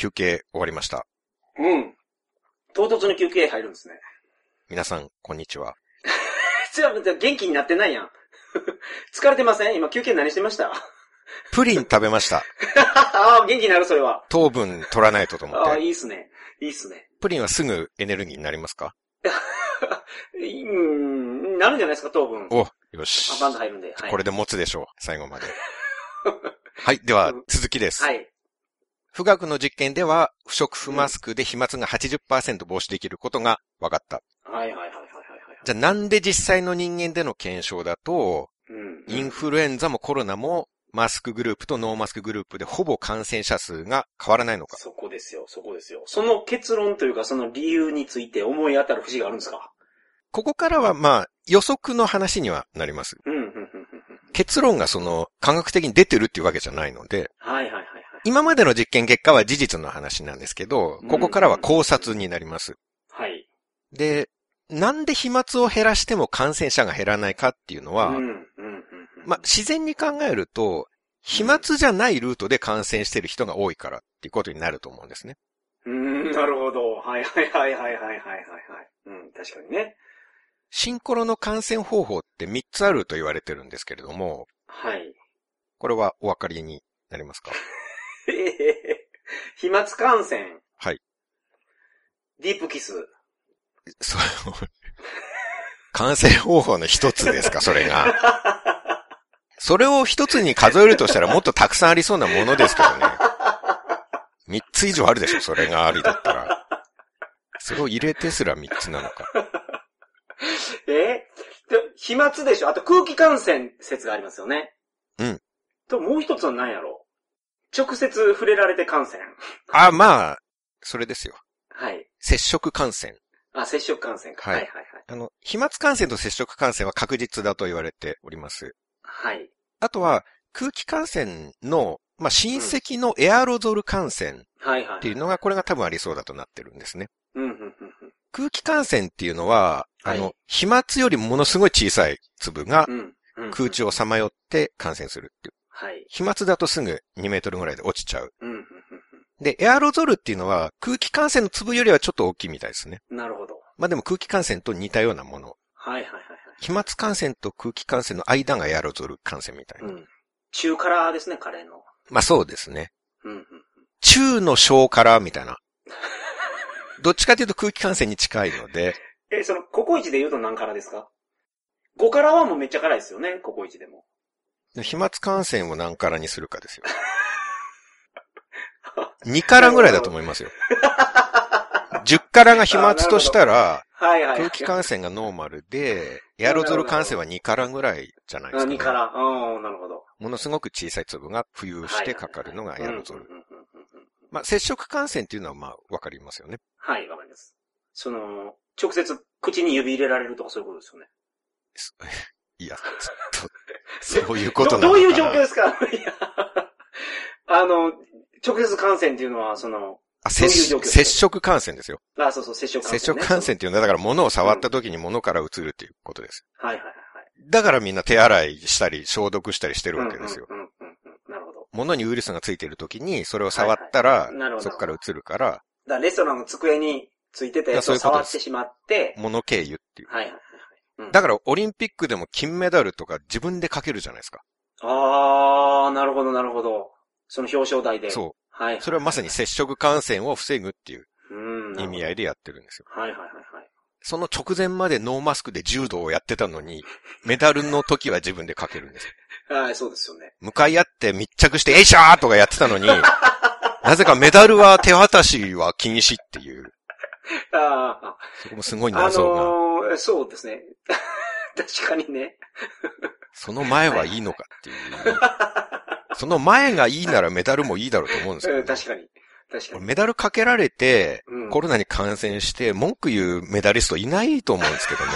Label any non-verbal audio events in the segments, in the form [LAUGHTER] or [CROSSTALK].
休憩終わりました。うん。唐突に休憩入るんですね。皆さん、こんにちは。ちょっと元気になってないやん。[LAUGHS] 疲れてません？今休憩何してました？プリン食べました。[LAUGHS] ああ、元気になる、それは。糖分取らないとと思ああ、って。いいっすね。いいっすね。プリンはすぐエネルギーになりますか？い [LAUGHS] うん、なるんじゃないですか、糖分。お、よしあ、。バンド入るんで。はい、これで持つでしょう、最後まで。はい、ではうん、続きです。はい。富岳の実験では、不織布マスクで飛沫が80%防止できることが分かった。はいはいはいはいはいはい。じゃあなんで実際の人間での検証だと、うん。インフルエンザもコロナもマスクグループとノーマスクグループでほぼ感染者数が変わらないのか。そこですよ、そこですよ。その結論というか、その理由について思い当たる節があるんですか？ここからはまあ予測の話にはなります。うん、うん、うん、結論がその科学的に出てるっていうわけじゃないので、はいはいはいはい。今までの実験結果は事実の話なんですけど、ここからは考察になります。はい。で、なんで飛沫を減らしても感染者が減らないかっていうのは、まあ、自然に考えると、飛沫じゃないルートで感染してる人が多いからっていうことになると思うんですね。うん、なるほど。はいはいはいはいはいはいはい。うん、確かにね。シンコロの感染方法って3つあると言われてるんですけれども、はい。これはお分かりになりますか？へへへ飛沫感染。はい。ディープキス。それを [LAUGHS] 感染方法の一つですか、それが。それを一つに数えるとしたらもっとたくさんありそうなものですけどね。3つ以上あるでしょ、それがありだったら。それを入れてすら3つなのか。[LAUGHS] え？で飛沫でしょ？あと空気感染説がありますよね。うん。と、もう一つは何やろ？直接触れられて感染。あ、まあ、それですよ。はい。接触感染。あ、接触感染か。ははいいはいはい。あの、飛沫感染と接触感染は確実だと言われております。はい。あとは、空気感染の、まあ、親戚のエアロゾル感染はいはい。っていうのが、これが多分ありそうだとなってるんですね。うん、うん、うん、うん。空気感染っていうのは、あの、はい飛沫よりものすごい小さい粒が空中をさまよって感染するっていう。はい。飛沫だとすぐ2メートルぐらいで落ちちゃう。うん、で、エアロゾルっていうのは空気感染の粒よりはちょっと大きいみたいですね。うん。なるほど。まあでも空気感染と似たようなもの。はいはいはいはい。飛沫感染と空気感染の間がエアロゾル感染みたいな。うん。中辛ですね、カレーの。まあそうですね。うん、うん。中の小からみたいな。[LAUGHS] どっちかというと空気感染に近いので、え、その、ココイチで言うと何辛ですか ?5 辛はもうめっちゃ辛いですよね、ココイチでも。飛沫感染を何からにするかですよ。[LAUGHS] 2からぐらいだと思いますよ。10からが飛沫としたら、はいはい。空気感染がノーマルで、エアロゾル感染は2からぐらいじゃないですあ、か、ね。2辛。ああ、なるほど。ものすごく小さい粒が浮遊してかかるのがエアロゾル。うんうんうんうんうんまあ、接触感染っていうのはまあ、わかりますよね。はい、わかります。その、直接口に指入れられるとかそういうことですよね。す [LAUGHS] いや、ちょっと、[LAUGHS] そういうことなどのどういう状況ですか？[LAUGHS] あの、直接感染っていうのは、その、接接触感染ですよ。あ、そうそう、接触感染、接触感染っていうのは、だから物を触った時に物から移るっていうことです。はいはいはいだからみんな手洗いしたり消毒したりしてるはい。わけですよ。うんうんうんうん。なるほど。物にウイルスがついてる時にそれを触ったらはいはいなるほ、どそこから移るから、だからレストランの机についてたやつを触ってしまって、物経由っていう。はいはい。うんだからオリンピックでも金メダルとか自分でかけるじゃないですか。あー、なるほどなるほど。その表彰台で。う。そはい。う。それはまさに接触感染を防ぐっていう。意味合いでやってるんですよ。はいはいはいはい。その直前までノーマスクで柔道をやってたのに、メダルの時は自分でかけるんですよ。はい、そうですよね。向かい合って密着して、えいしゃーとかやってたのに、[LAUGHS] なぜかメダルは手渡しは禁止っていう、[LAUGHS] あそこもすごいあ、あ謎が、のー、そうですね。[LAUGHS] 確かにね。その前はいいのかっていう。その前がいいならメダルもいいだろうと思うんですけどね、うん確かに。確かに。メダルかけられて、うんコロナに感染して文句言うメダリストいないと思うんですけどね。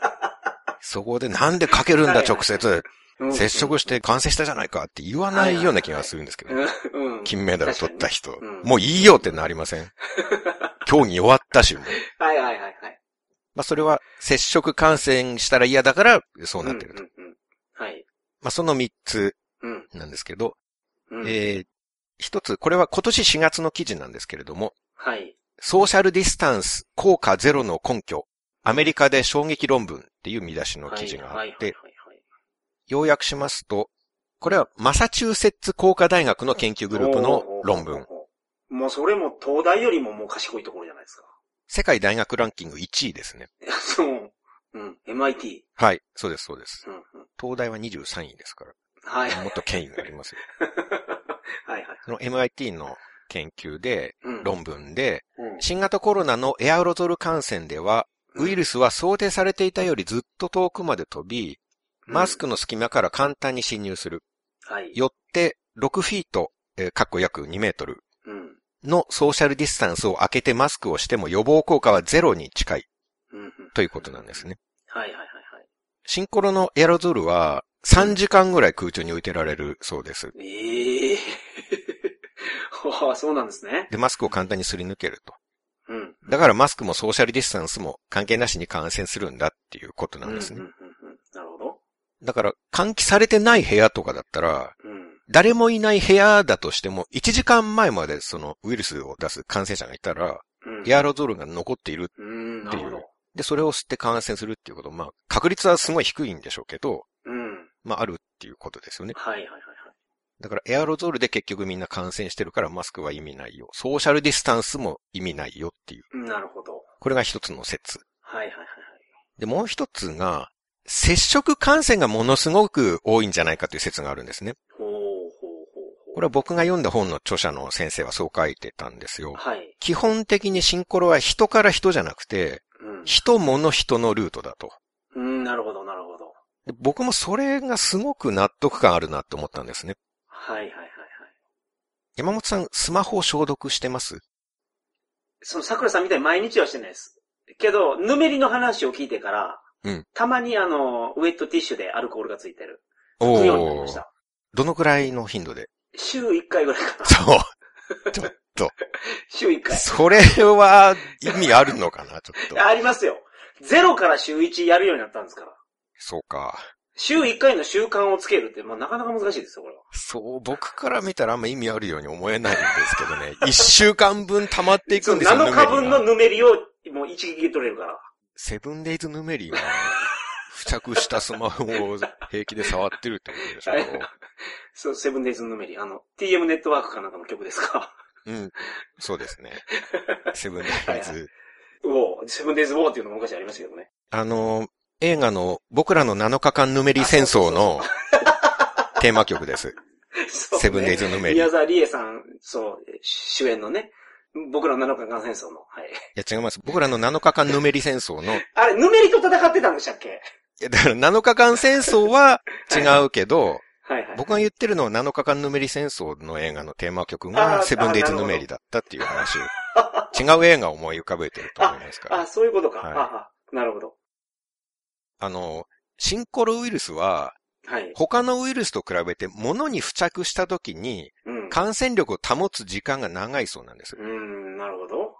[LAUGHS] そこでなんでかけるんだ直接、うん接触して感染したじゃないかって言わないような気がするんですけど。金メダル取った人。もういいよってなりません？[LAUGHS] 競技終わったし、はいはいはい。まあそれは接触感染したら嫌だからそうなってると。うんうんうんはい。まあその3つうん。なんですけど、うん。えー一つ、これは今年4月の記事なんですけれども、はい。ソーシャルディスタンス効果ゼロの根拠、アメリカで衝撃論文っていう見出しの記事があはいって、要約しますと、これはマサチューセッツ工科大学の研究グループの論文。もうそれも東大よりももう賢いところじゃないですか。世界大学ランキング1位ですね。[LAUGHS] そう。うん。MIT。はい、そうです、そうです。うんうん。東大は23位ですから。はい。もっと権威がありますよ。[LAUGHS] はいはい。その MIT の研究で、うん。論文で、うん。新型コロナのエアロゾル感染では、ウイルスは想定されていたよりずっと遠くまで飛び、マスクの隙間から簡単に侵入する。はい。よって、6フィート、えー、かっこ約2メートルうん。のソーシャルディスタンスを空けてマスクをしても予防効果はゼロに近い。ということなんですね。はいはいはいはい。シンコロのエアロゾルは3時間ぐらい空中に浮いてられるそうです。ええー。[LAUGHS] ああ、そうなんですね。で、マスクを簡単にすり抜けると。うん。だからマスクもソーシャルディスタンスも関係なしに感染するんだっていうことなんですね。うんうんうんうん。なるほど。だから換気されてない部屋とかだったら、うん。誰もいない部屋だとしても、1時間前までそのウイルスを出す感染者がいたら、うん。エアロゾルが残っている。っていう。で、それを吸って感染するっていうこと、まあ、確率はすごい低いんでしょうけど、うん。まあ、あるっていうことですよね。はいはいはいはい。だから、エアロゾルで結局みんな感染してるからマスクは意味ないよ。ソーシャルディスタンスも意味ないよっていう。なるほど。これが一つの説。はいはいはいはい。で、もう一つが、接触感染がものすごく多いんじゃないかという説があるんですね。ほ。これは僕が読んだ本の著者の先生はそう書いてたんですよ。はい。基本的にシンコロは人から人じゃなくて、うん。人物人のルートだと。うん、なるほどなるほど。で僕もそれがすごく納得感あるなって思ったんですね。はいはいはいはい。山本さん、スマホを消毒してます？その桜さんみたいに毎日はしてないです。けど、ぬめりの話を聞いてから、うんたまにあの、ウェットティッシュでアルコールがついてる。おー。どのくらいの頻度で？週1回ぐらいかな。そう。ちょっと。[LAUGHS] 週1回。それは意味あるのかなちょっと。[LAUGHS] ありますよ。ゼロから週1やるようになったんですから。そうか。週1回の習慣をつけるって、まあ、なかなか難しいですよ、これは。そう、僕から見たらあんま意味あるように思えないんですけどね。[LAUGHS] 一週間分溜まっていくんですよ、7日分のぬめりをもう一撃で取れるから。セブンデイズヌメリが付着したスマホを平気で触ってるってことでしょはいそう、セブンデイズのぬめり。あの、TM ネットワークかなんかの曲ですか？うん。そうですね。セブンデイズ。はいはいウォー、セブンデイズウォーっていうのも昔ありましたけどね。あの、映画の僕らの7日間ヌメリ戦争の [LAUGHS] テーマ曲です。そうねセブンデイズヌメリ。い宮沢りえさん、そう、主演のね、僕らの7日間戦争の。はい。や違います。僕らの7日間ヌメリ戦争の、いあれ、ぬめりと戦ってたんでしたっけ？やだから7日間戦争は違うけど、はいはい。僕が言ってるのは7日間ヌメリ戦争の映画のテーマ曲あがーセブンデイズヌメリだったっていう話を。違う映画を思い浮かべてると思いますから。あ、そういうことか。はいああなるほど。あの、シンコロウイルスははい。他のウイルスと比べて物に付着した時にうん。感染力を保つ時間が長いそうなんですう。ん、なるほど。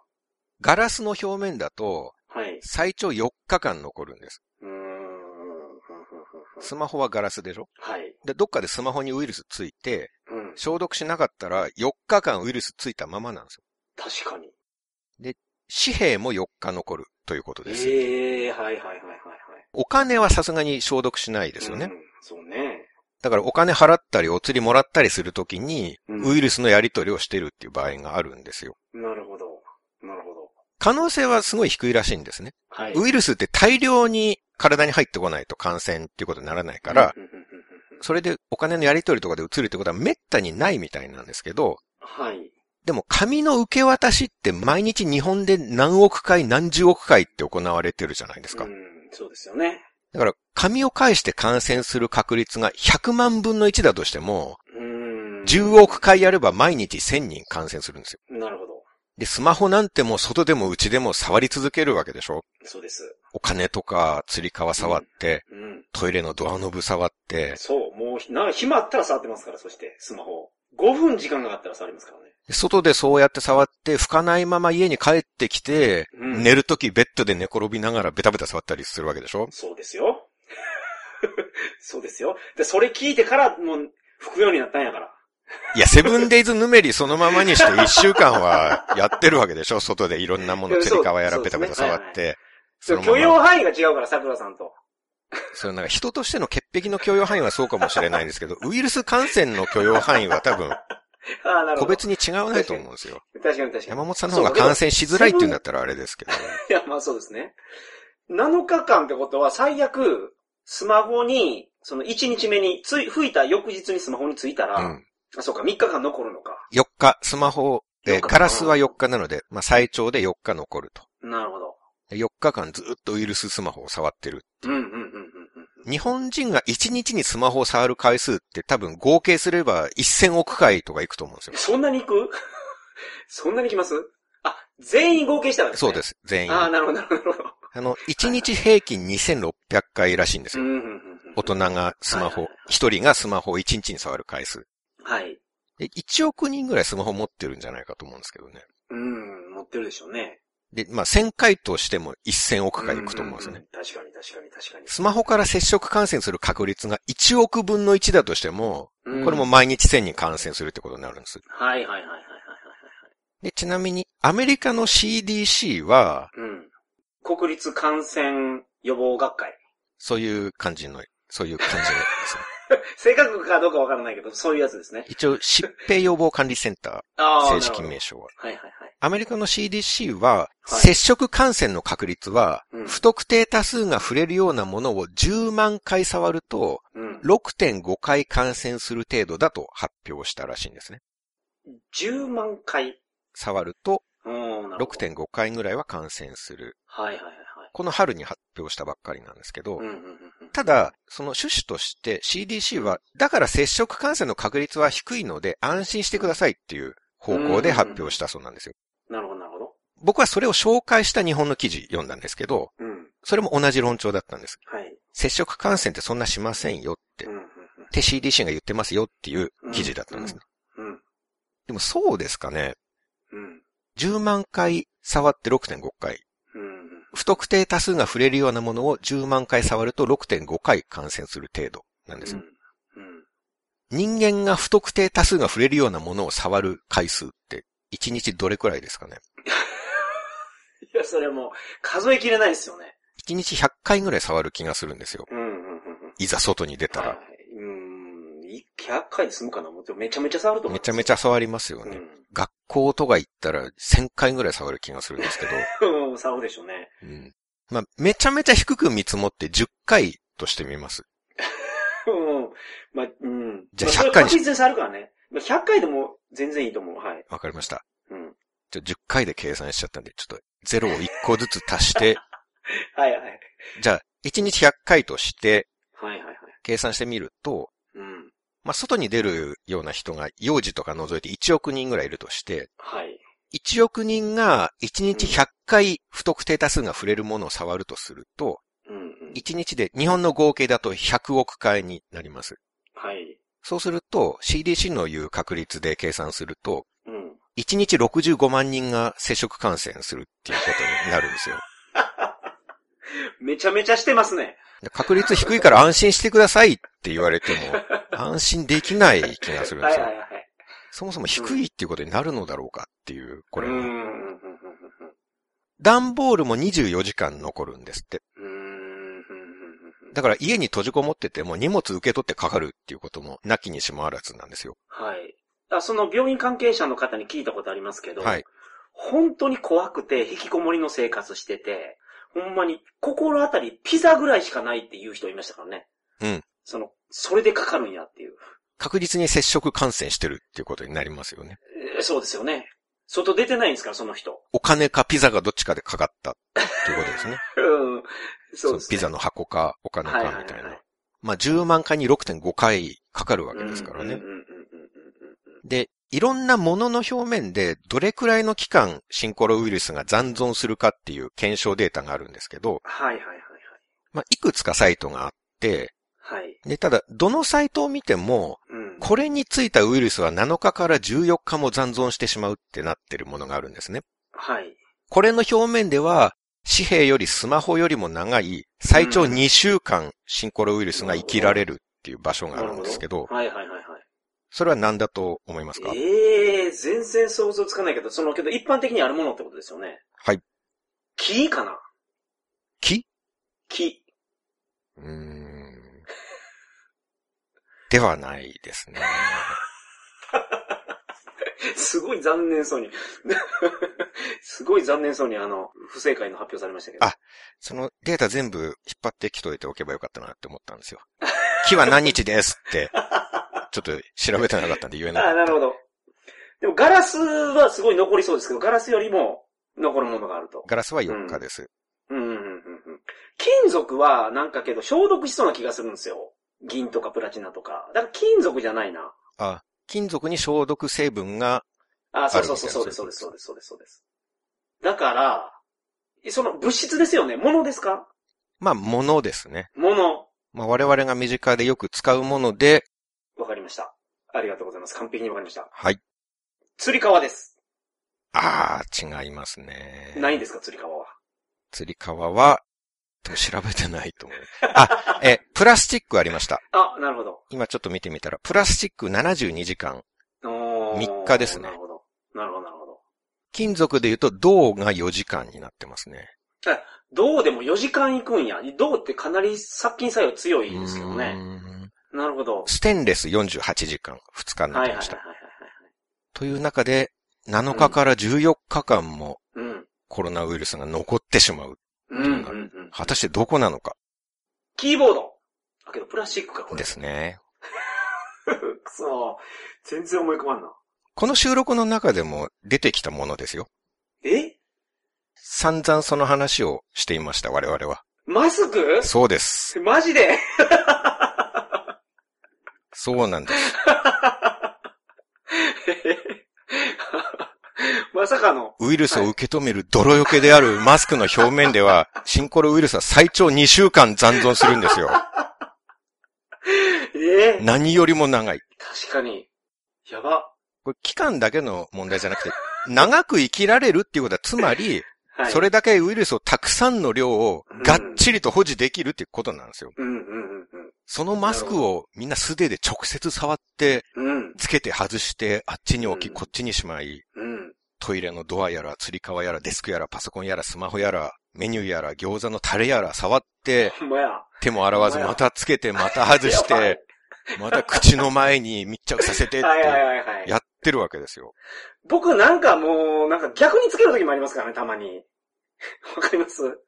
ガラスの表面だとはい。最長4日間残るんです。うーん。ふんふんふんふんスマホはガラスでしょ？はい。で、どっかでスマホにウイルスついて、うん。消毒しなかったら4日間ウイルスついたままなんですよ。確かに。紙幣も4日残るということです。ええはいはいはいはいはい。お金はさすがに消毒しないですよね。うん。そうね。だからお金払ったりお釣りもらったりするときに、うんウイルスのやり取りをしてるっていう場合があるんですよ。なるほど。なるほど。可能性はすごい低いらしいんですね。はい。ウイルスって大量に体に入ってこないと感染っていうことにならないから、それでお金のやり取りとかで移るってことは滅多にないみたいなんですけど、はい。でも紙の受け渡しって毎日日本で何億回何十億回って行われてるじゃないですかう。ん、そうですよね。だから紙を介して感染する確率が100万分の1だとしても、うん。10億回やれば毎日1000人感染するんですよ。なるほど。で、スマホなんてもう外でも内でも触り続けるわけでしょそうです。お金とか釣り革触って、うん。トイレのドアノブ触って、そう、もう、な、暇あったら触ってますから、そして、スマホ。5分時間があったら触りますからね。で外でそうやって触って拭かないまま家に帰ってきて、うん寝るときベッドで寝転びながらベタベタ触ったりするわけでしょ？そうですよ。[LAUGHS] そうですよ。で、それ聞いてから、もう、吹くようになったんやから。いや、セブンデイズヌメリそのままにして一週間はやってるわけでしょ？外でいろんなもの、[LAUGHS] つり革やらペタペタ触って。その許容範囲が違うから、桜さんと。そのなんか人としての潔癖の許容範囲はそうかもしれないんですけど、[LAUGHS] ウイルス感染の許容範囲は多分。[LAUGHS] 個別に違わないと思うんですよ。確かに確かに。山本さんの方が感染しづらいって言うんだったらあれですけど。いや、まあそうですね。7日間ってことは、最悪、スマホに、その1日目に、つい、吹いた翌日にスマホについたら、うん。あ、そうか、3日間残るのか。4日、スマホ、えー4日ガラスは4日なので、まあ最長で4日残ると。なるほど。で4日間ずっとウイルススマホを触ってる。うん、う。日本人が1日にスマホを触る回数って多分合計すれば1000億回とかいくと思うんですよ。そんなに行く？[LAUGHS] そんなに来ます？あ、全員合計したらですね。。そうですす、全員。ああ、あなるほど、なるほど。の、1日平均2600回らしいんですよ。大人がスマホはいはい、一人がスマホを1日に触る回数。はい。で、1億人ぐらいスマホ持ってるんじゃないかと思うんですけどね。うん、持ってるでしょうね。で、まあ1000回としても1000億回いくと思うんですよね。確かに、確かに、確かに。スマホから接触感染する確率が1億分の1だとしても、うんこれも毎日1000に感染するってことになるんです。はい、はい、はい、はい、はい、はい。で、ちなみに、アメリカの CDC は、うん。国立感染予防学会。そういう感じの、そういう感じのですね。[LAUGHS] 正確かどうかわからないけど、そういうやつですね。一応、疾病予防管理センタあー、正式名称は。はいはいはい。アメリカの CDC は、はい接触感染の確率は、うん不特定多数が触れるようなものを10万回触ると、うん。6.5回感染する程度だと発表したらしいんですね。10万回？触るとうん、なるほど。6.5回ぐらいは感染する。はいはいはいはい。この春に発表したばっかりなんですけど。ただ、その趣旨として CDC は、だから接触感染の確率は低いので安心してくださいっていう方向で発表したそうなんですよ。なるほどなるほど。僕はそれを紹介した日本の記事読んだんですけど、うん。それも同じ論調だったんです。はい。接触感染ってそんなしませんよってう、んうんって CDC が言ってますよっていう記事だったんですね。うん。うん。でもそうですかね。うん。10万回触って6.5回。うん。不特定多数が触れるようなものを10万回触ると6.5回感染する程度なんですよ。うん。人間が不特定多数が触れるようなものを触る回数って1日どれくらいですかね？[LAUGHS] いや、それもう、数えきれないですよね。1日100回ぐらい触る気がするんですよ。うんうんうんうん。いざ外に出たはいら。。うん。100回で済むかな？思ってめちゃめちゃ触ると思う。めちゃめちゃ触りますよね。うん。学校とか行ったら1000回ぐらい触る気がするんですけど。うん、触るでしょうね。うん。まあ、めちゃめちゃ低く見積もって10回としてみます。[LAUGHS] うん。まあ、うん。じゃあまそれ100回にし確実に触るからね。まあ100回でも全然いいと思う。はい。わかりました。うん。ちょ、10回で計算しちゃったんで、ちょっと0を1個ずつ足して、[LAUGHS] はいはい。じゃあ、1日100回としてはいはいはい。計算してみると、うん。まあ、外に出るような人が幼児とか除いて1億人ぐらいいるとして、はい。1億人が1日100回不特定多数が触れるものを触るとすると、うんうん。1日で日本の合計だと100億回になります。はい。そうすると CDC の言う確率で計算すると、うん。1日65万人が接触感染するっていうことになるんですよ。[LAUGHS] めちゃめちゃしてますね。で確率低いから安心してくださいって言われても、安心できない気がするんですよはいは。いはい。そもそも低いっていうことになるのだろうかっていう、これも。うんうんうん段ボールも24時間残るんですって。だから家に閉じこもってても荷物受け取ってかかるっていうこともなきにしもあらずなんですよ。はい。あその病院関係者の方に聞いたことありますけど、はい。本当に怖くて引きこもりの生活してて、ほんまに心当たりピザぐらいしかないっていう人いましたからね。うん。その、それでかかるんやっていう。確実に接触感染してるっていうことになりますよね。えーそうですよね。外出てないんですから、その人。お金かピザがどっちかでかかったっていうことですね。[LAUGHS] うん。そうです、ね。ピザの箱かお金かはいはいはいみたいなはい。まあ10万回に6.5回かかるわけですからねうん。うんうんうんうんうんで、いろんなものの表面でどれくらいの期間シンコロウイルスが残存するかっていう検証データがあるんですけど、はいはいはいまあいくつかサイトがあって、はい。はい。で、ただ、どのサイトを見ても、うん。これについたウイルスは7日から14日も残存してしまうってなってるものがあるんですね。はい。これの表面では、紙幣よりスマホよりも長い、最長うん2週間シンコロウイルスが生きられるっていう場所があるんですけど、はいはいはいはい。それは何だと思いますか？ええ全然想像つかないけど、その、けど一般的にあるものってことですよね。はい。木かな？木？木。うーん。ではないですね。[LAUGHS] すごい残念そうに。[LAUGHS] すごい残念そうにあの、不正解の発表されましたけど。あそのデータ全部引っ張ってきといておけばよかったなって思ったんですよ。木は何日ですって、ちょっと調べてなかったんで言えなかあ、った。なるほど。でもガラスはすごい残りそうですけど、ガラスよりも残るものがあると。ガラスは4日です。うんうんうんうんうん。金属はなんかけど消毒しそうな気がするんですよ。銀とかプラチナとか。だから金属じゃないな。あ、金属に消毒成分が、あ、そうそうそう、そうです、そうです、そうです、そうです、そうです。だから、その物質ですよね。物ですか？まあ、ものですね。物。まあ、我々が身近でよく使うもので、わかりました。ありがとうございます。完璧にわかりました。はい。釣り革です。あー、違いますね。ないんですか、釣り革は。釣り革は、でも調べてないと思う。あ、え、プラスチックありました。あ、なるほど。今ちょっと見てみたら、プラスチック72時間。おー3日ですねなるほど。なるほど、なるほど。金属で言うと、銅が4時間になってますね。銅でも4時間行くんや。銅ってかなり殺菌作用強いですけどね。んなるほど。ステンレス48時間、2日になはいってました。という中で、7日から14日間もうん。コロナウイルスが残ってしまう。果たしてどこなのかキーボード。あ、けどプラスチックか、これ。ですね。[LAUGHS] くそ全然思い込まんな。この収録の中でも出てきたものですよ。え？散々その話をしていました、我々は。マスク？そうです。マジで？そうなんです。[LAUGHS] まさかの。ウイルスを受け止める泥よけであるマスクの表面では、シンコロウイルスは最長2週間残存するんですよ。[LAUGHS] ええ何よりも長い。確かに。やば。これ期間だけの問題じゃなくて、長く生きられるっていうことは、つまり、[LAUGHS] はい。それだけウイルスをたくさんの量をがっちりと保持できるっていうことなんですよ。うんうんうんそのマスクをみんな素手で直接触って。つけて外して、あっちに置き、うんこっちにしまい、うん。トイレのドアやら、釣り革やら、デスクやら、パソコンやら、スマホやら、メニューやら、餃子のタレやら、触って。手も洗わず、またつけて、また外して、[LAUGHS] また口の前に密着させてって。やってるわけですよ。僕なんかもう、なんか逆につける時もありますからね、たまに。[LAUGHS] わかります？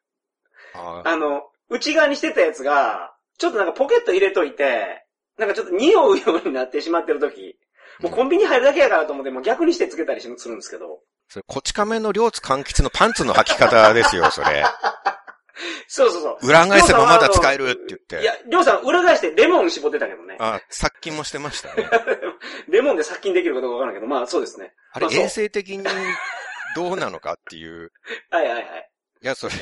ああの、内側にしてたやつが、ちょっとなんかポケット入れといて、なんかちょっと匂うようになってしまってる時、もうコンビニ入るだけやからと思って、もう逆にしてつけたりしするんですけど。それ、こち亀の両津柑橘のパンツの履き方ですよ、それ。[LAUGHS] そうそうそう。裏返せばまだ使えるって言って。いや、りょうさん裏返してレモン絞ってたけどね。あ、殺菌もしてましたね。[LAUGHS] レモンで殺菌できるかどうかわからんけど、まあそうですね。あれ、まあ衛生的にどうなのかっていう。[LAUGHS] はいはいはい。いや、それ、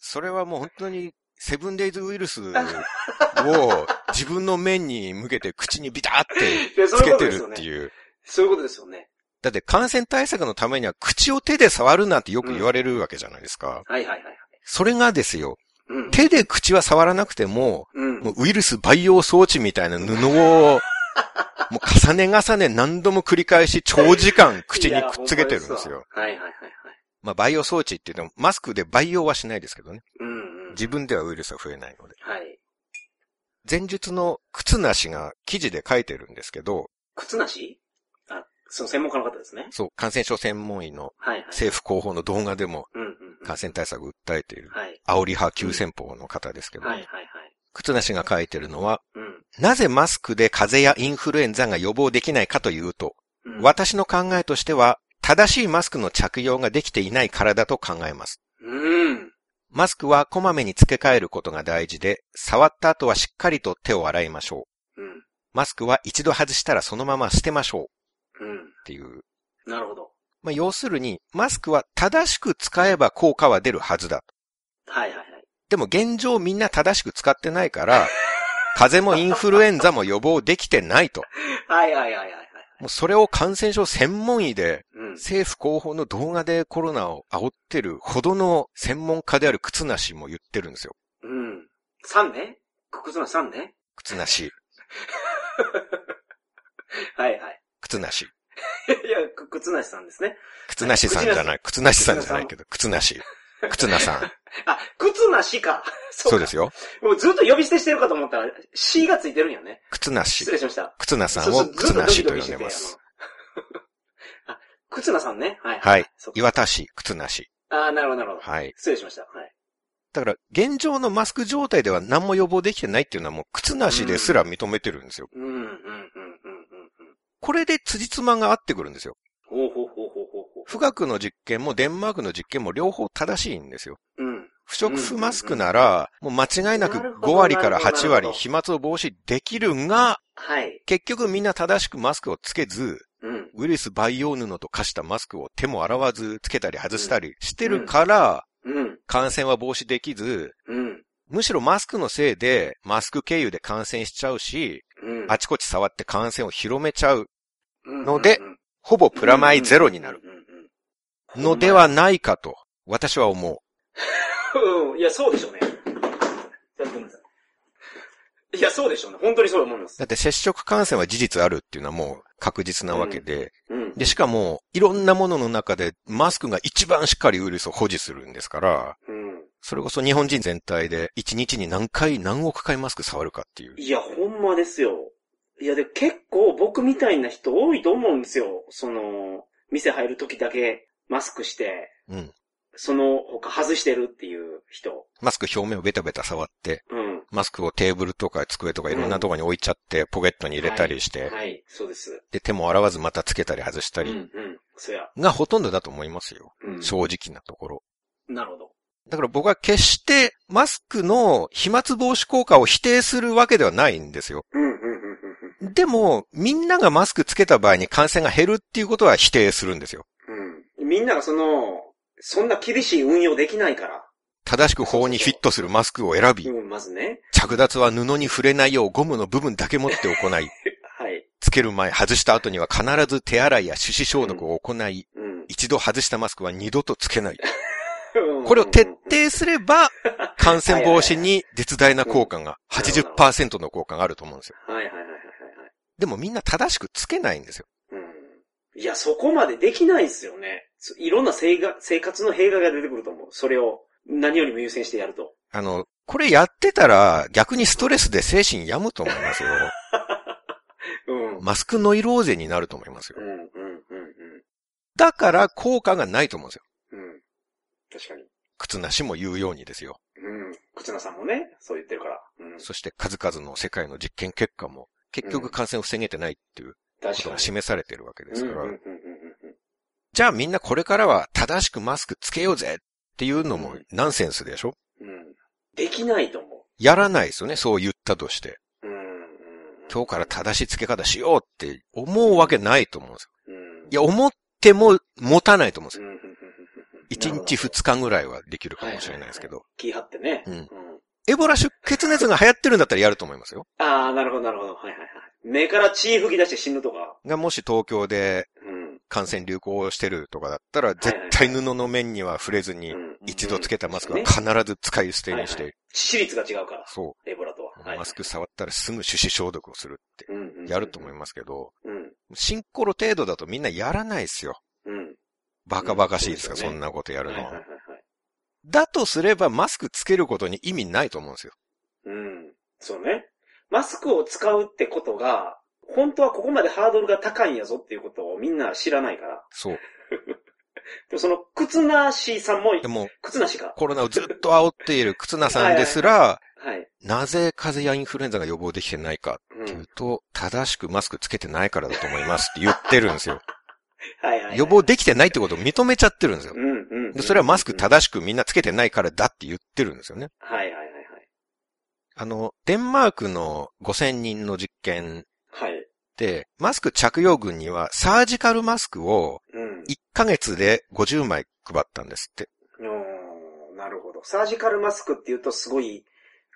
それはもう本当に、セブンデイズウイルスを自分の面に向けて口にビターってつけて。るっていう。そういうことですよね。だって感染対策のためには口を手で触るなんてよく言われるわけじゃないですか。はいはいはいはい。それがですよ、うん。手で口は触らなくても、うん。もうウイルス培養装置みたいな布を、もう重ね重ね何度も繰り返し長時間口にくっつけてるんですよ。はいはいはいはい。まあ培養装置って言ってもマスクで培養はしないですけどね。自分ではウイルスは増えないので。はい。前述の靴なしが記事で書いてるんですけど、靴なし？あ、その専門家の方ですね。そう、感染症専門医の。政府広報の動画でも。感染対策を訴えている、はい。煽り派急先鋒の方ですけど、はいはいはい。靴なしが書いてるのは、うんなぜマスクで風邪やインフルエンザが予防できないかというと、うん。私の考えとしては、正しいマスクの着用ができていないからだと考えます。うん。マスクはこまめに付け替えることが大事で、触った後はしっかりと手を洗いましょう。うん。マスクは一度外したらそのまま捨てましょう。うん。っていう。なるほど。まあ、要するに、マスクは正しく使えば効果は出るはずだ。はいはいはい。でも現状みんな正しく使ってないから、風邪もインフルエンザも予防できてないと。はいはいはいはいはい。もうそれを感染症専門医で、うん。政府広報の動画でコロナを煽ってるほどの専門家である靴なしも言ってるんですよ。うん。3ね靴の3ね靴なし。[LAUGHS] はいはい。靴なし。いや、く靴なしさんですね。靴なしさんじゃない。靴なしさんじゃないけど、靴なし。靴なさん。あ、靴なしか。そうかそうですよ。もうずっと呼び捨てしてるかと思ったら、C がついてるんやね。靴なし失。礼しました。靴なさんをそうそう靴なしと呼んでます。あのあ、靴なさんね。はい。はい。岩田市、靴なし。あーなるほど、なるほど。はい。失礼しました。はい。だから、現状のマスク状態では何も予防できてないっていうのはもう靴なしですら認めてるんですよ。うん、うん、うん、うん、うん、うん。これで辻褄が合ってくるんですよ。富岳の実験もデンマークの実験も両方正しいんですよ。うん。不織布マスクなら、もう間違いなくなるほど5割から8なるほど割飛沫を防止できるが、はい。結局みんな正しくマスクをつけず、うん。ウイルス培養布と化したマスクを手も洗わずつけたり外したりしてるから、うん。感染は防止できず、うん。むしろマスクのせいでマスク経由で感染しちゃうし、うん。あちこち触って感染を広めちゃううんので、ほぼプラマイゼロになる。。うんうんうんのではないかと、私は思う。うん。いや、そうでしょうね。ごめんなさいいや、そうでしょうね。本当にそう思いますだ。って接触感染は事実あるっていうのはもう確実なわけで、うん。で、しかも、いろんなものの中でマスクが一番しっかりウイルスを保持するんですから、うん。それこそ日本人全体で1日に何回何億回マスク触るかっていう。いや、ほんまですよ。いや、で、結構僕みたいな人多いと思うんですよ。その、店入る時だけマスクして、うん。その他外してるっていう人。マスク表面をベタベタ触って、うん。マスクをテーブルとか机とかいろんなところに置いちゃって、ポケットに入れたりして、はい、そうです。で、手も洗わずまたつけたり外したうん、うりん。そや。がほとんどだと思いますよ。うん。正直なところ。なるほど。だから僕は決してマスクの飛沫防止効果を否定するわけではないんですよ。うん、うん、うん、うんうん。でも、みんながマスクつけた場合に感染が減るっていうことは否定するんですよ。うん。みんながその、そんな厳しい運用できないから。正しく法にフィットするマスクを選び、うん、まずね。着脱は布に触れないようゴムの部分だけ持って行い、はい。つける前、外した後には必ず手洗いや手指消毒を行い、うん。一度外したマスクは二度とつけない。これを徹底すれば、感染防止に絶大な効果が、80%の効果があると思うんですよ。はいはいはいはいはい。でもみんな正しくつけないんですよ。うん。いや、そこまでできないですよね。そいろんな生が生活の弊害が出てくると思う。それを何よりも優先してやると。あの、これやってたら逆にストレスで精神病むと思いますよ。うん。うん、マスクノイローゼになると思いますよう。ん、うん、だから効果がないと思うんですよ。うん。うん。確かに。靴なしも言うようにですよ。うん。忽那さんもね、そう言ってるから。うん。そして数々の世界の実験結果も結局感染を防げてないっていうことが。示されてるわけですからうん、うん、うん、うん。じゃあみんなこれからは正しくマスクつけようぜっていうのもナンセンスでしょ？うん。うん。できないと思やらないですよね、そう言ったとして。今日から正しい付け方しようって思うわけないと思うんですよ。うん。いや、思っても持たないと思うんですよ。うん、うん、うん、うん。1日2日ぐらいはできるかもしれないですけど。気張ってね。うんエボラ出血熱が流行ってるんだったらやると思いますよ。ああ、なるほど、なるほど。はいはいはい。目から血吹き出して死ぬとか。がもし東京でうん。感染流行してるとかだったら、絶対布の面には触れずにう、ん一度つけたマスクはね必ず使い捨てにしはいはて、致死率が違うから。そエボラとは。う、マスク触ったらすぐ手指消毒をするってうんやると思いますけど、うん。シンコロ程度だとみんなやらないですよ。うん。バカバカしいですか、うんそんなことやるのは。はいはいはいはい。だとすればマスクつけることに意味ないと思うんですよ。うん。そうね。マスクを使うってことが、本当はここまでハードルが高いんやぞっていうことをみんな知らないから。そう。[LAUGHS] でもその、靴なしさんも、でも、靴なしか。コロナをずっと煽っている忽那さんですら、はい。なぜ風邪やインフルエンザが予防できてないかうん。っていうと、正しくマスクつけてないからだと思いますって言ってるんですよ。[LAUGHS] はいはいはい。予防できてないってことを認めちゃってるんですよう。んうんうん。で、それはマスクはい正しくみんなつけてないからだって言ってるんですよね。はいはいはい。あの、デンマークの5000人の実験マスク着用群にはサージカルマスクをうん。1ヶ月で50枚配ったんですって。おーなるほど。サージカルマスクっていうとすごい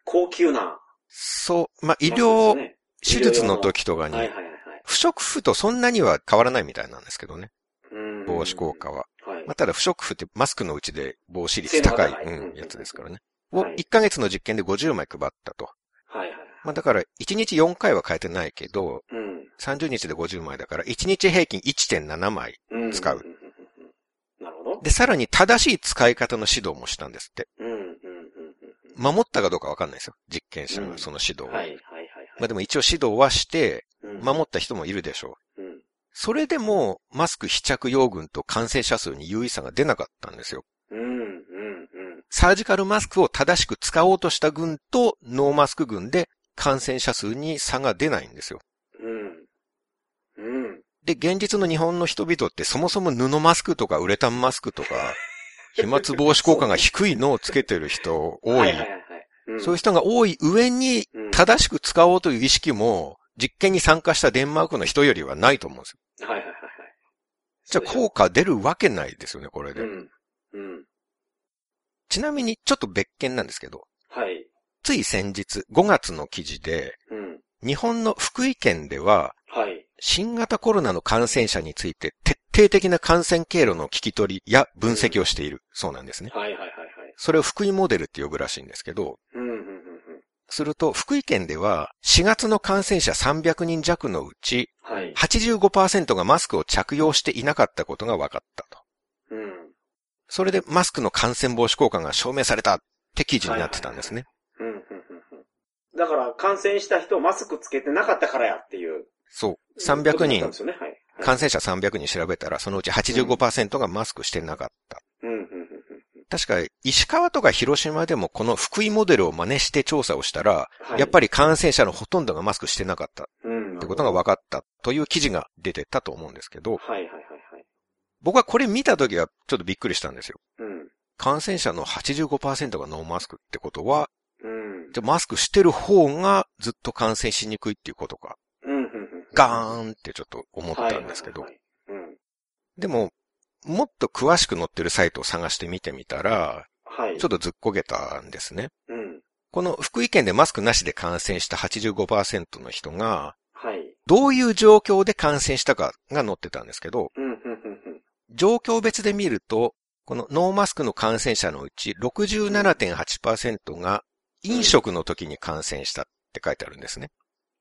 高級なそう、まあ、医療、ね手術の時とかにはい、はいはいはい。不織布とそんなには変わらないみたいなんですけどね。うん防止効果は。はいまあ、。ただ不織布ってマスクのうちで防止率高い、うん、やつですからね。をはい1ヶ月の実験で50枚配ったと。まあ、だから1日4回は変えてないけど、うん。30日で50枚だから、1日平均1.7枚。う。ん。使ううん。うん。うん。なるほど。で、さらに正しい使い方の指導もしたん。ですって。うん。うん。うん。守ったかどうかわかん。ないですよ。実験者うん。がその指導を。はい。はい。はい。まあでも一応指導はして、うん。守った人もいるでしょう。うん。それでも、マスク非着用群と感染者数に優位差が出なかったん。ですよ。うん。うん。うん。サージカルマスクを正しく使おうとした群とノーマスク群で感染者数に差が出ないんですよ。うん。うん。で、現実の日本の人々ってそもそも布マスクとかウレタンマスクとか、[LAUGHS] 飛沫防止効果が低いのをつけてる人多い。そういう人が多い上にうん正しく使おうという意識も実験に参加したデンマークの人よりはないと思うんですよ。はいはいはいはい。じゃあ効果出るわけないですよね、これで。うん。うん。ちなみにちょっと別件なんですけど、はい。つい先日5月の記事で、うん。日本の福井県でははい。新型コロナの感染者について徹底的な感染経路の聞き取りや分析をしているそうなんですね。はいはいはいはい。それを福井モデルって呼ぶらしいんですけど、うん。うん。うん。すると福井県では4月の感染者300人弱のうちはい。85%がマスクを着用していなかったことが分かったと。うん。それでマスクの感染防止効果が証明されたって記事になってたんですね。だから、感染した人マスクつけてなかったからやっていう。そう。300ことだったん人ね。はい。はい感染者300人調べたら、そのうち85%がマスクしてなかった。うん。うん。うん。確か、石川とか広島でもこの福井モデルを真似して調査をしたら、はい。やっぱり感染者のほとんどがマスクしてなかったっ。てことが分かったという記事が出てたと思うんですけど、はいはいはいはい。僕はこれ見たときはちょっとびっくりしたんですよ。うん。感染者の85%がノーマスクってことは、うん。じゃあマスクしてる方がずっと感染しにくいっていうことか。ガーンってちょっと思ったんですけど。でも、もっと詳しく載ってるサイトを探してみてみたら、はい。ちょっとずっこけたんですね。うん。この福井県でマスクなしで感染した85%の人が、はい。どういう状況で感染したかが載ってたんですけど。状況別で見ると、このノーマスクの感染者のうち67.8%が飲食の時に感染したって書いてあるんですね。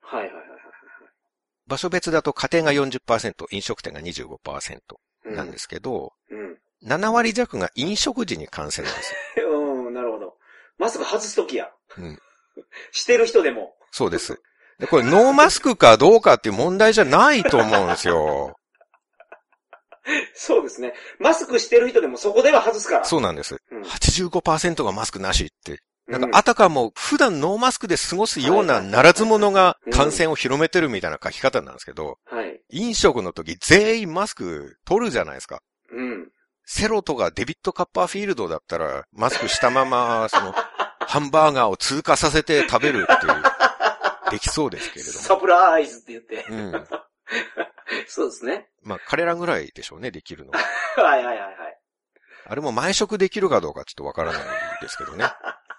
はいはいはいはい。場所別だと家庭が40%、飲食店が25%うんなんですけど、うん。7割弱が飲食時に感染なんですよ。[LAUGHS] うん、なるほど。マスク外すときや。うん。[LAUGHS] してる人でも。そうです。で、これノーマスクかどうかっていう問題じゃないと思うんですよ。[LAUGHS] そうですね。マスクしてる人でもそこでは外すから。そうなんです。うん85%がマスクなしって。なんかうんあたかも普段ノーマスクで過ごすようなならず者が感染を広めてるみたいな書き方なんですけど、はい。飲食の時全員マスク取るじゃないですか。うん。セロとかデビットカッパーフィールドだったら、マスクしたまま、その、[LAUGHS] ハンバーガーを通過させて食べるっていう、できそうですけれどサプライズって言って。も。うん。そうですね。まあ、彼らぐらいでしょうね、できるのは。[LAUGHS] はいはいはいはい。あれも毎食できるかどうかちょっとわからないですけどね。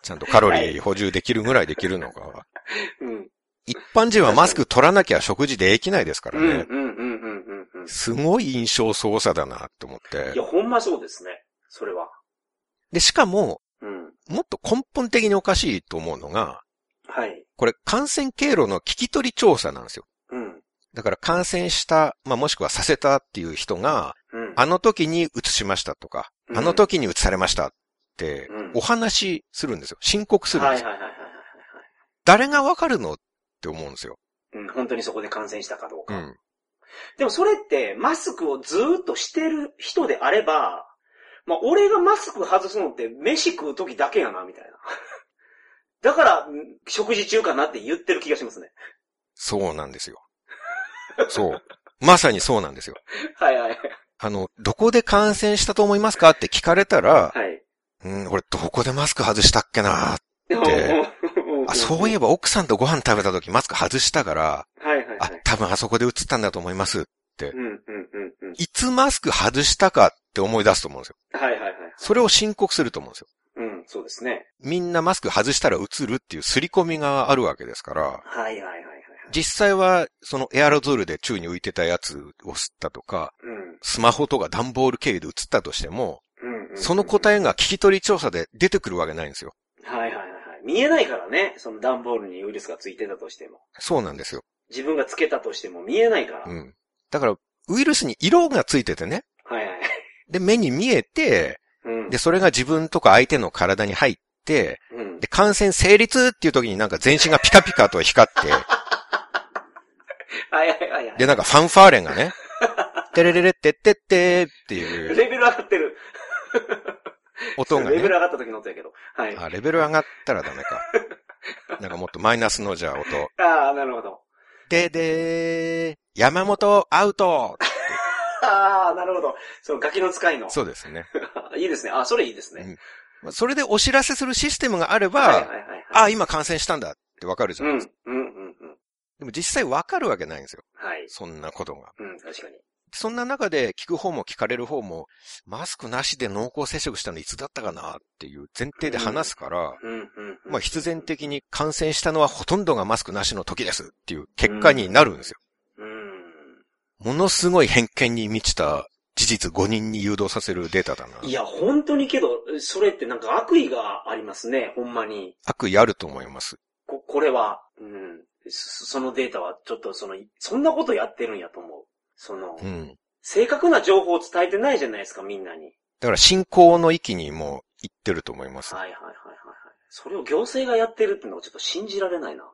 ちゃんとカロリー補充できるぐらいできるのか。[LAUGHS] うん。一般人はマスク取らなきゃ食事できないですからうん、うん、ね。うん、うん、うん。すごい印象操作だなって思っていや、。ほんまそうですね。それは。で、しかも、うん。もっと根本的におかしいと思うのが、はい。これ感染経路の聞き取り調査なんですよ。うん。だから感染した、まあ、もしくはさせたっていう人が、うん。あの時に移しましたとか、うんあの時に移されましたっお話しするんですよ。申告するんですよ。はいはいはいはい。誰がわかるのって思うんですよ。うん、本当にそこで感染したかどうか。うん。でもそれって、マスクをずーっとしてる人であれば、まあ、俺がマスク外すのって飯食う時だけやな、みたいな。[LAUGHS] だから、ん食事中かなって言ってる気がしますね。そうなんですよ。そう。まさにそうなんですよ。[LAUGHS] はいはい。あの、どこで感染したと思いますかって聞かれたら、はい。うん、俺どこでマスク外したっけなで [LAUGHS] あ、そういえば奥さんとご飯食べた時マスク外したから、はいはいはい。あ、多分あそこで映ったんだと思います。うんうんうんうん。いつマスク外したかって思い出すと思うんですよ。はいはいはい。それを申告すると思うんですよ。うん、そうですね。みんなマスク外したら映るっていう刷り込みがあるわけですから、はいはいはいはい。実際はそのエアロゾルで宙に浮いてたやつを吸ったとか、うん。スマホとか段ボール経由で映ったとしても。その答えが聞き取り調査で出てくるわけないんですよ。はいはいはいはい。見えないからね、その段ボールにウイルスがついてたとしても。そうなんですよ。自分がつけたとしても見えないから。うん。だから、ウイルスに色がついててね。はいはい。で、目に見えて、うん。で、それが自分とか相手の体に入って、うん。で、感染成立っていう時になんか全身がピカピカと光って、[LAUGHS] はいはいはいはい。で、なんかファンファーレンがね、テレレレってってってっていうレベル上がってる。[LAUGHS] 音がねレベル、上がった時の音やけど。はい。あ、レベル上がったらダメか。[LAUGHS] なんかもっとマイナスのじゃあ音。ああ、なるほど。ででー、山本アウト [LAUGHS] ああ、なるほど。そのガキの使いの。そうですね。いいですね。あ、それいいですね。それでお知らせするシステムがあれば、はいはいはいはい。あ、今感染したんだってわかるじゃうん、ないですか。うん、うん、うん。でも実際わかるわけないんですよ。はい。そんなことが。うん、確かに。そんな中で聞く方も聞かれる方も、マスクなしで濃厚接触したのいつだったかなっていう前提で話すから、まあ必然的に感染したのはほとんどがマスクなしの時ですっていう結果になるんですよ。うん。ものすごい偏見に満ちた事実誤認に誘導させるデータだな。いや、本当にけど、それってなんか悪意がありますね、ほんまに。悪意あると思います。こ、これは、うん。そそのデータはちょっとその、そんなことやってるんやと思う。その、うん。正確な情報を伝えてないじゃないですか、みんなに。だから信仰の域にも行ってると思います。はいはいはいはいはい。それを行政がやってるってのはちょっと信じられないな。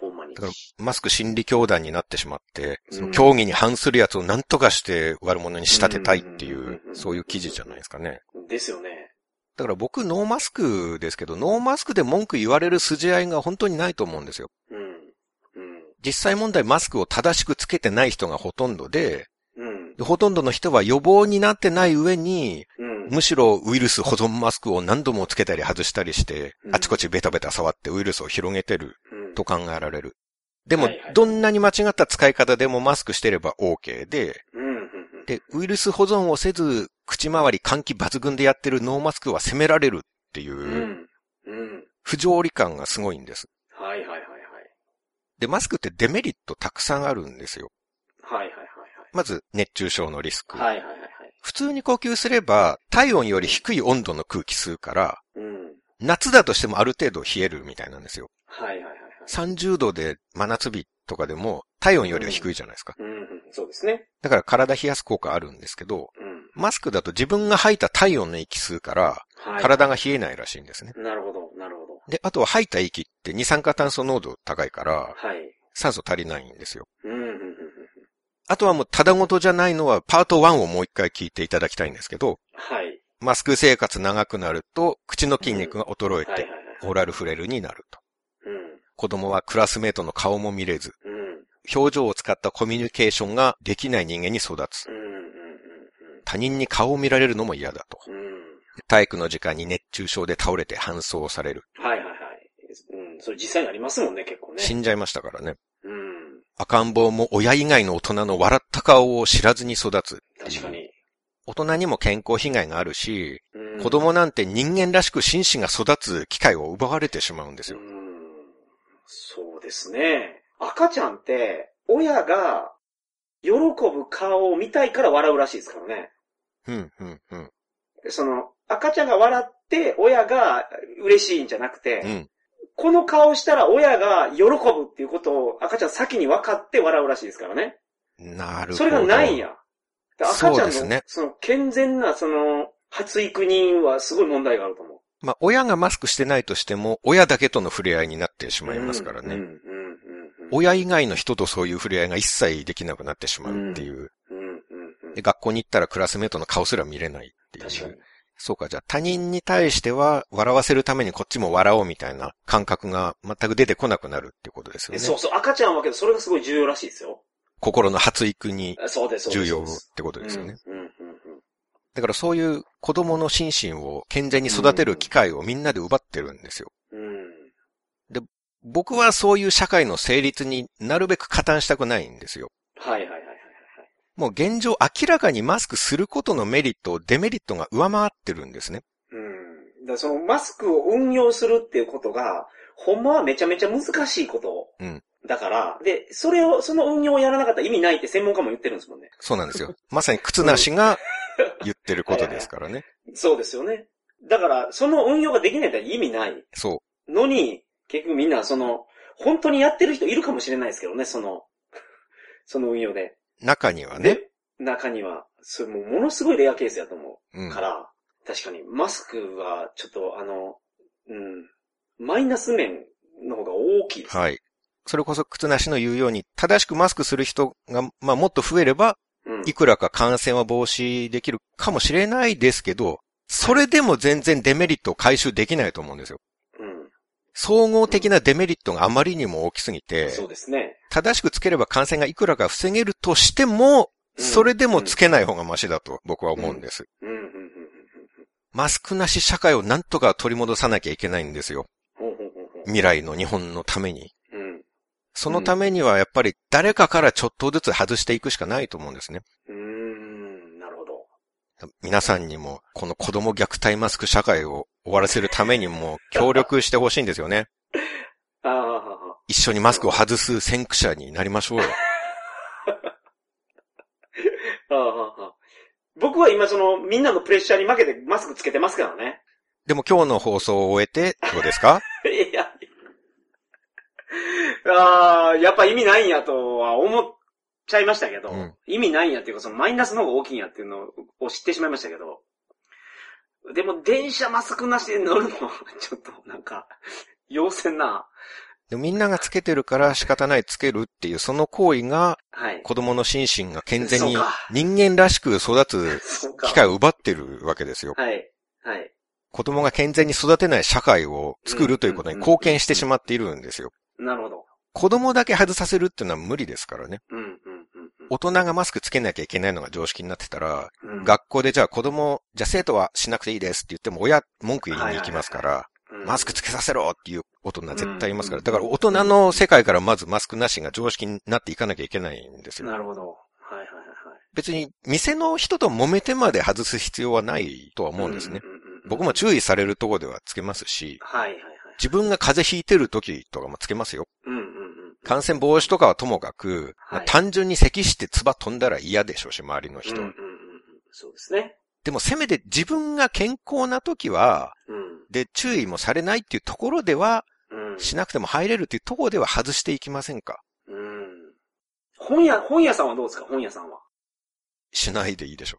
ほんまに。だからマスク心理教団になってしまって、そのうん競技に反するやつを何とかして悪者に仕立てたいっていうそういう記事じゃないですかね。ですよね。だから僕ノーマスクですけど、ノーマスクで文句言われる筋合いが本当にないと思うんですよ。実際問題マスクを正しくつけてない人がほとんどで、うん。でほとんどの人は予防になってない上に、うん。むしろウイルス保存マスクを何度もつけたり外したりしてう、んあちこちベタベタ触ってウイルスを広げてるうん。と考えられる。でもはいはい、どんなに間違った使い方でもマスクしてれば OK で。で、ウイルス保存をせず、口周り換気抜群でやってるノーマスクは責められるっていう。不条理感がすごいんです。はいはいはいはい。で、マスクってデメリットたくさんあるんですよ。はいはいはいまず、熱中症のリスク。はい。はいはいはいはい。普通に呼吸すれば、体温より低い温度の空気吸うから、うん。夏だとしてもある程度冷えるみたいなんですよ。はいはいはいはい。30度で真夏日とかでも体温よりは低いじゃないですか。うんうん。そうですね。だから体冷やす効果あるんですけど、うん。マスクだと自分が吐いた体温の息吸うから、はい。体が冷えないらしいんですね。なるほど、なるほど。で、あとは吐いた息って二酸化炭素濃度高いから、はい。酸素足りないんですよ。あとはもうただごとじゃないのはパート1をもう一回聞いていただきたいんですけど、はい。マスク生活長くなると口の筋肉が衰えてはい。オーラルフレイルになると。うん、子供はクラスメートの顔も見れず、うん、表情を使ったコミュニケーションができない人間に育つ他人に顔を見られるのも嫌だと。うん。うん。体育の時間に熱中症で倒れて搬送される。はい、はい、はい。うん、それ実際にありますもんね、結構ね。死んじゃいましたからね。うん。赤ん坊も親以外の大人の笑った顔を知らずに育つ。確か。に。大人にも健康被害があるし、うん、子供なんて人間らしく紳士が育つ機会を奪われてしまうんですよ。うん。そうですね。赤ちゃんって、親が喜ぶ顔を見たいから笑うらしいですからね。うん、うん、うん。その、赤ちゃんが笑って、親が嬉しいんじゃなくて、うん。この顔したら親が喜ぶっていうことを赤ちゃん先に分かって笑うらしいですからね。なるほど。それがないんや。で赤ちゃんの、そうですねその健全なその発育にはすごい問題があると思う。まあ、親がマスクしてないとしても、親だけとの触れ合いになってしまいますからね。うん、うん、うん、うん。親以外の人とそういう触れ合いが一切できなくなってしまうっていう。うん、うん、うん。で、学校に行ったらクラスメートの顔すら見れないっていう。確かに。そうか、じゃあ他人に対しては笑わせるためにこっちも笑おうみたいな感覚が全く出てこなくなるってことですよね。そうそう、赤ちゃんはけどそれがすごい重要らしいですよ。心の発育に。重要ってことですよね。だからそういう子供の心身を健全に育てる機会をみんなで奪ってるんですよ。うん。僕はそういう社会の成立になるべく加担したくないんですよ。はい、はい、はい、はい。もう現状明らかにマスクすることのメリット、デメリットが上回ってるんですね。うん。だそのマスクを運用するっていうことが、ほんまはめちゃめちゃ難しいこと。うんだから、で、それを、その運用をやらなかったら意味ないって専門家も言ってるんですもんね。そうなんですよ。まさに靴なしが [LAUGHS] 言ってることですからね。そうですよね。だから、その運用ができないって意味ないそのに、結局みんなその、本当にやってる人いるかもしれないですけどね、その、その運用で。中にはね。で、中には、それもものすごいレアケースやと思う。うんから、確かにマスクはちょっとあの、うん、マイナス面の方が大きいです。はい。それこそ靴なしの言うように、正しくマスクする人が、まあもっと増えれば、うんいくらか感染は防止できるかもしれないですけど、それでも全然デメリットを回収できないと思うんですよ。うん。総合的なデメリットがあまりにも大きすぎて、そうですね。正しくつければ感染がいくらか防げるとしても、うんそれでもつけない方がマシだと僕は思うんです。マスクなし社会をなんとか取り戻さなきゃいけないんですよ。未来の日本のために。うん。そのためにはやっぱり誰かからちょっとずつ外していくしかないと思うんですね。うーん、なるほど。皆さんにもこの子供虐待マスク社会を終わらせるためにも協力してほしいんですよね。一緒にマスクを外す先駆者になりましょうよ。[LAUGHS] 僕は今その、みんなのプレッシャーに負けてマスクつけてますからね。でも今日の放送を終えてどうですか？[LAUGHS] いや。ああ、やっぱ意味ないんやとは思っちゃいましたけど、うん意味ないんやっていうか、そのマイナスの方が大きいんやっていうのを知ってしまいましたけど、でも電車マスクなしで乗るのは [LAUGHS] ちょっとなんか、要せんな。でもみんながつけてるから仕方ないつけるっていうその行為がはい。子供の心身が健全に人間らしく育つ。機会を奪ってるわけですよ。はい。はい。子供が健全に育てない社会を作るということに貢献してしまっているんですよ。なるほど。子供だけ外させるっていうのは無理ですからね。うん大人がマスクつけなきゃいけないのが常識になってたら、うん。学校でじゃあ子供、じゃあ生徒はしなくていいですって言っても親文句言いに行きますから、うんマスクつけさせろっていう大人は絶対いますから。うんだから大人の世界からまずマスクなしが常識になっていかなきゃいけないんですよ。なるほど。はいはいはいはい。別に店の人と揉めてまで外す必要はないとは思うんですね。僕も注意されるところではつけますし、はいはいはい。自分が風邪ひいてる時とかもつけますよ。うん。感染防止とかはともかく、まあはい単純に咳して唾飛んだら嫌でしょうし、周りの人。うんうんうんうん。そうですね。でもせめて自分が健康な時は、うん。で、注意もされないっていうところでは、うん。しなくても入れるっていうところでは外していきませんか？うん。本屋、本屋さんはどうですか？本屋さんは。しないでいいでしょ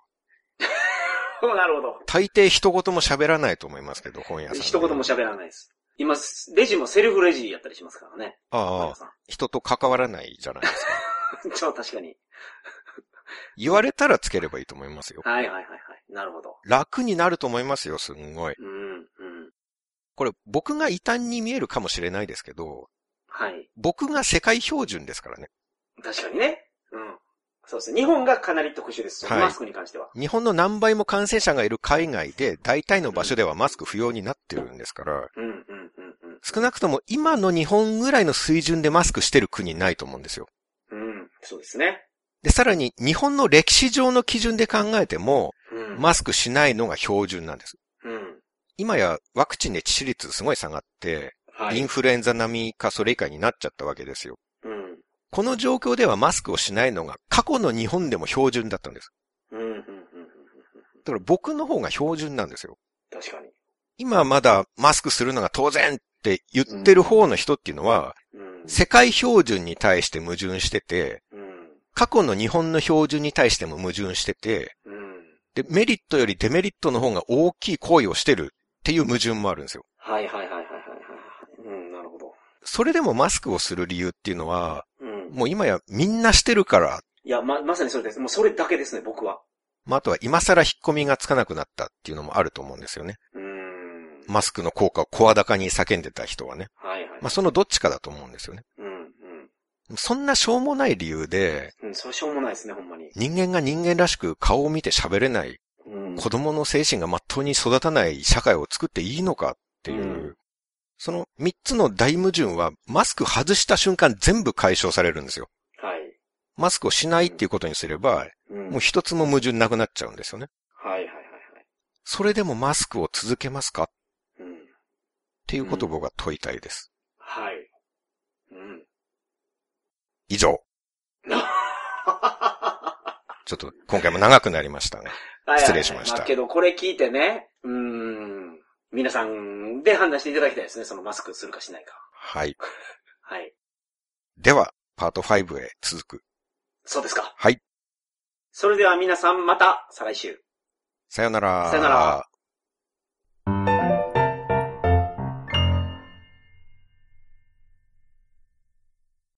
[LAUGHS] なるほどう。。大抵一言も喋らないと思いますけど、本屋さん。一言も喋らないです。今、レジもセルフレジやったりしますからね。本ああ、人と関わらないじゃないですか。ん。ちょ、確かに。言われたらつければいいと思いますよ。はいはいはいはい。なるほど。楽になると思いますよ、すんごい。うん、うん。これ僕が異端に見えるかもしれないですけど、はい。僕が世界標準ですからね。確かにね。うん。そうですね。日本がかなり特殊です。はいマスクに関しては。日本の何倍も感染者がいる海外で大体の場所ではマスク不要になってるんですから、うん、うん、うん、うん。少なくとも今の日本ぐらいの水準でマスクしてる国ないと思うんですよ。うん、そうですね。で、さらに日本の歴史上の基準で考えても、うん。マスクしないのが標準なんです。うん。今やワクチンで致死率すごい下がって、はい。インフルエンザ並みかそれ以下になっちゃったわけですよ。うん。この状況ではマスクをしないのが過去の日本でも標準だったんです。だから僕の方が標準なんですよ。確かに。今まだマスクするのが当然って言ってる方の人っていうのは、うん。世界標準に対して矛盾してて、うん。過去の日本の標準に対しても矛盾してて、うん。で、メリットよりデメリットの方が大きい行為をしてるっていう矛盾もあるんですよ。はいはいはいはいはいはい。うん、なるほど。それでもマスクをする理由っていうのは、うん。もう今やみんなしてるから、いや、ま、まさにそれです。もうそれだけですね、僕は。まあ、あとは今更引っ込みがつかなくなったっていうのもあると思うんですよね。うーん。マスクの効果を声高に叫んでた人はね。はいはい。まあ、そのどっちかだと思うんですよね。うん、そんなしょうもない理由で、うん。うん、それしょうもないですね、ほんまに。人間が人間らしく顔を見て喋れない、うん。子供の精神がまっとうに育たない社会を作っていいのかっていう、うんその三つの大矛盾はマスク外した瞬間全部解消されるんですよ。はい。マスクをしないっていうことにすれば、うん。もう一つも矛盾なくなっちゃうんですよね。はいはいはいはい。それでもマスクを続けますか？っうん。ていうことを僕は問いたいです。はい。うん。以上。ちょっと今回も長くなりましたね。失礼しましたはいはいはいあけど、これ聞いてね、うーん。皆さんで判断していただきたいですね、そのマスクするかしないか。はい。はい。では、パート5へ続く。そうですか。はい。それでは皆さんまた、再来週。さよなら。さよなら。